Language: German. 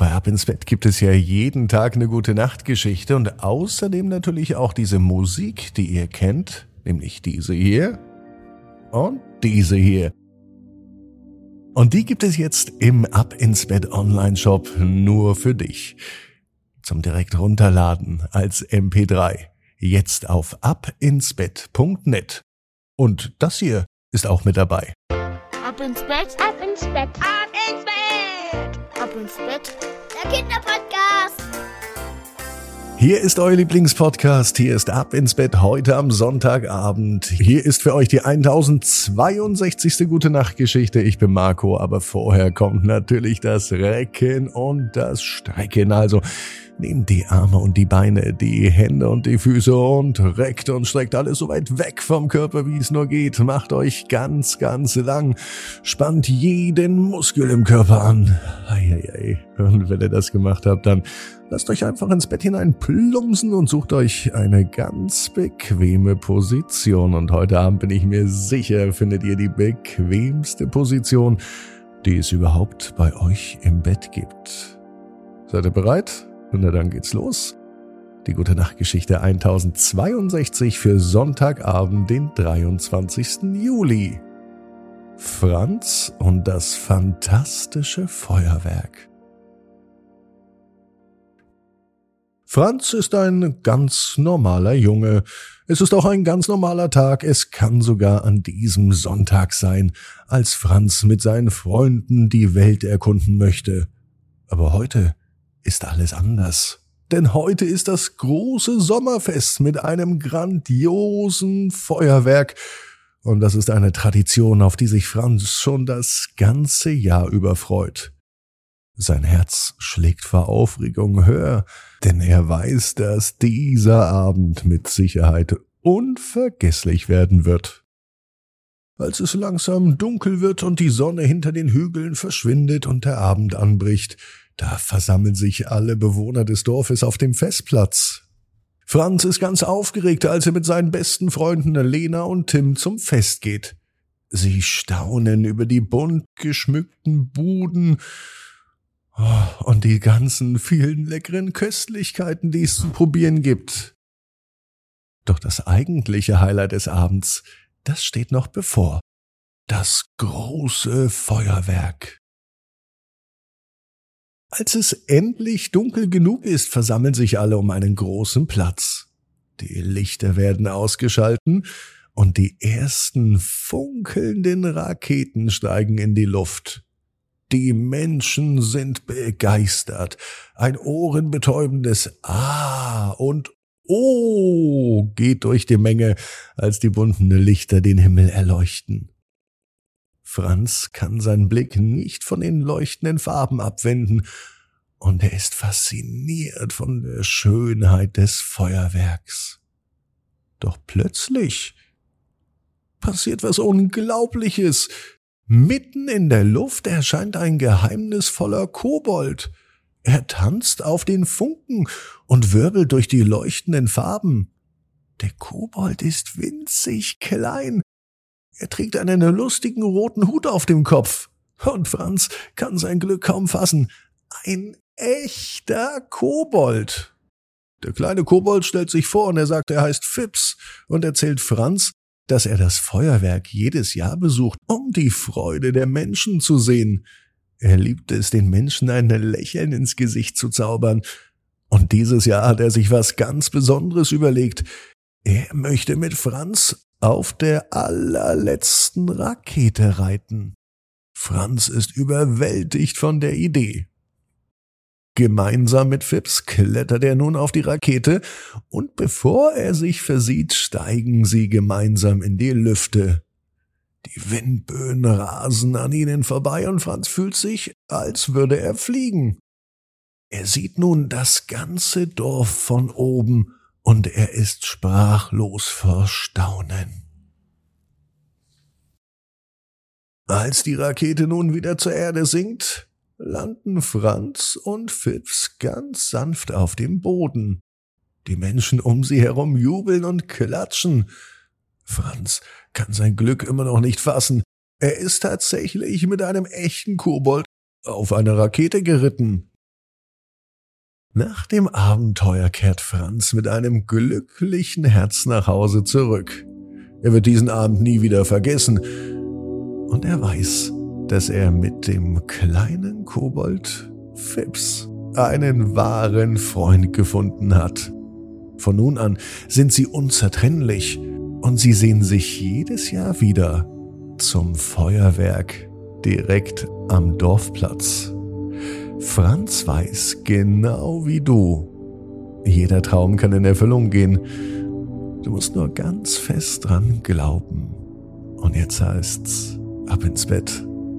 Bei Ab ins Bett gibt es ja jeden Tag eine gute Nachtgeschichte und außerdem natürlich auch diese Musik, die ihr kennt, nämlich diese hier und diese hier. Und die gibt es jetzt im Ab ins Bett Online Shop nur für dich. Zum direkt runterladen als MP3. Jetzt auf abinsbett.net. Und das hier ist auch mit dabei. Ab ins Bett, ab ins Bett, ab ins Bett, ab ins Bett. Der Kinderpodcast. Hier ist euer Lieblingspodcast. Hier ist Ab ins Bett heute am Sonntagabend. Hier ist für euch die 1062. Gute Nacht Geschichte. Ich bin Marco, aber vorher kommt natürlich das Recken und das Strecken. Also Nehmt die Arme und die Beine, die Hände und die Füße und reckt und streckt alles so weit weg vom Körper, wie es nur geht. Macht euch ganz, ganz lang. Spannt jeden Muskel im Körper an. Und wenn ihr das gemacht habt, dann lasst euch einfach ins Bett hinein plumpsen und sucht euch eine ganz bequeme Position. Und heute Abend bin ich mir sicher, findet ihr die bequemste Position, die es überhaupt bei euch im Bett gibt. Seid ihr bereit? Na dann geht's los. Die gute Nachtgeschichte 1062 für Sonntagabend, den 23. Juli. Franz und das fantastische Feuerwerk. Franz ist ein ganz normaler Junge. Es ist auch ein ganz normaler Tag. Es kann sogar an diesem Sonntag sein, als Franz mit seinen Freunden die Welt erkunden möchte. Aber heute ist alles anders. Denn heute ist das große Sommerfest mit einem grandiosen Feuerwerk. Und das ist eine Tradition, auf die sich Franz schon das ganze Jahr über freut. Sein Herz schlägt vor Aufregung höher, denn er weiß, dass dieser Abend mit Sicherheit unvergesslich werden wird. Als es langsam dunkel wird und die Sonne hinter den Hügeln verschwindet und der Abend anbricht, da versammeln sich alle Bewohner des Dorfes auf dem Festplatz. Franz ist ganz aufgeregt, als er mit seinen besten Freunden Lena und Tim zum Fest geht. Sie staunen über die bunt geschmückten Buden und die ganzen vielen leckeren Köstlichkeiten, die es zu probieren gibt. Doch das eigentliche Highlight des Abends, das steht noch bevor. Das große Feuerwerk. Als es endlich dunkel genug ist, versammeln sich alle um einen großen Platz. Die Lichter werden ausgeschalten und die ersten funkelnden Raketen steigen in die Luft. Die Menschen sind begeistert. Ein ohrenbetäubendes Ah und Oh geht durch die Menge, als die bunten Lichter den Himmel erleuchten. Franz kann seinen Blick nicht von den leuchtenden Farben abwenden, und er ist fasziniert von der Schönheit des Feuerwerks. Doch plötzlich passiert was Unglaubliches. Mitten in der Luft erscheint ein geheimnisvoller Kobold. Er tanzt auf den Funken und wirbelt durch die leuchtenden Farben. Der Kobold ist winzig klein er trägt einen lustigen roten Hut auf dem Kopf. Und Franz kann sein Glück kaum fassen. Ein echter Kobold. Der kleine Kobold stellt sich vor und er sagt, er heißt Fips und erzählt Franz, dass er das Feuerwerk jedes Jahr besucht, um die Freude der Menschen zu sehen. Er liebt es, den Menschen ein Lächeln ins Gesicht zu zaubern. Und dieses Jahr hat er sich was ganz Besonderes überlegt. Er möchte mit Franz auf der allerletzten Rakete reiten. Franz ist überwältigt von der Idee. Gemeinsam mit Phipps klettert er nun auf die Rakete, und bevor er sich versieht, steigen sie gemeinsam in die Lüfte. Die Windböen rasen an ihnen vorbei, und Franz fühlt sich, als würde er fliegen. Er sieht nun das ganze Dorf von oben, und er ist sprachlos vor Staunen. Als die Rakete nun wieder zur Erde sinkt, landen Franz und Phipps ganz sanft auf dem Boden. Die Menschen um sie herum jubeln und klatschen. Franz kann sein Glück immer noch nicht fassen. Er ist tatsächlich mit einem echten Kobold auf eine Rakete geritten. Nach dem Abenteuer kehrt Franz mit einem glücklichen Herz nach Hause zurück. Er wird diesen Abend nie wieder vergessen und er weiß, dass er mit dem kleinen Kobold Fips einen wahren Freund gefunden hat. Von nun an sind sie unzertrennlich und sie sehen sich jedes Jahr wieder zum Feuerwerk direkt am Dorfplatz. Franz weiß genau wie du. Jeder Traum kann in Erfüllung gehen. Du musst nur ganz fest dran glauben. Und jetzt heißt's, ab ins Bett,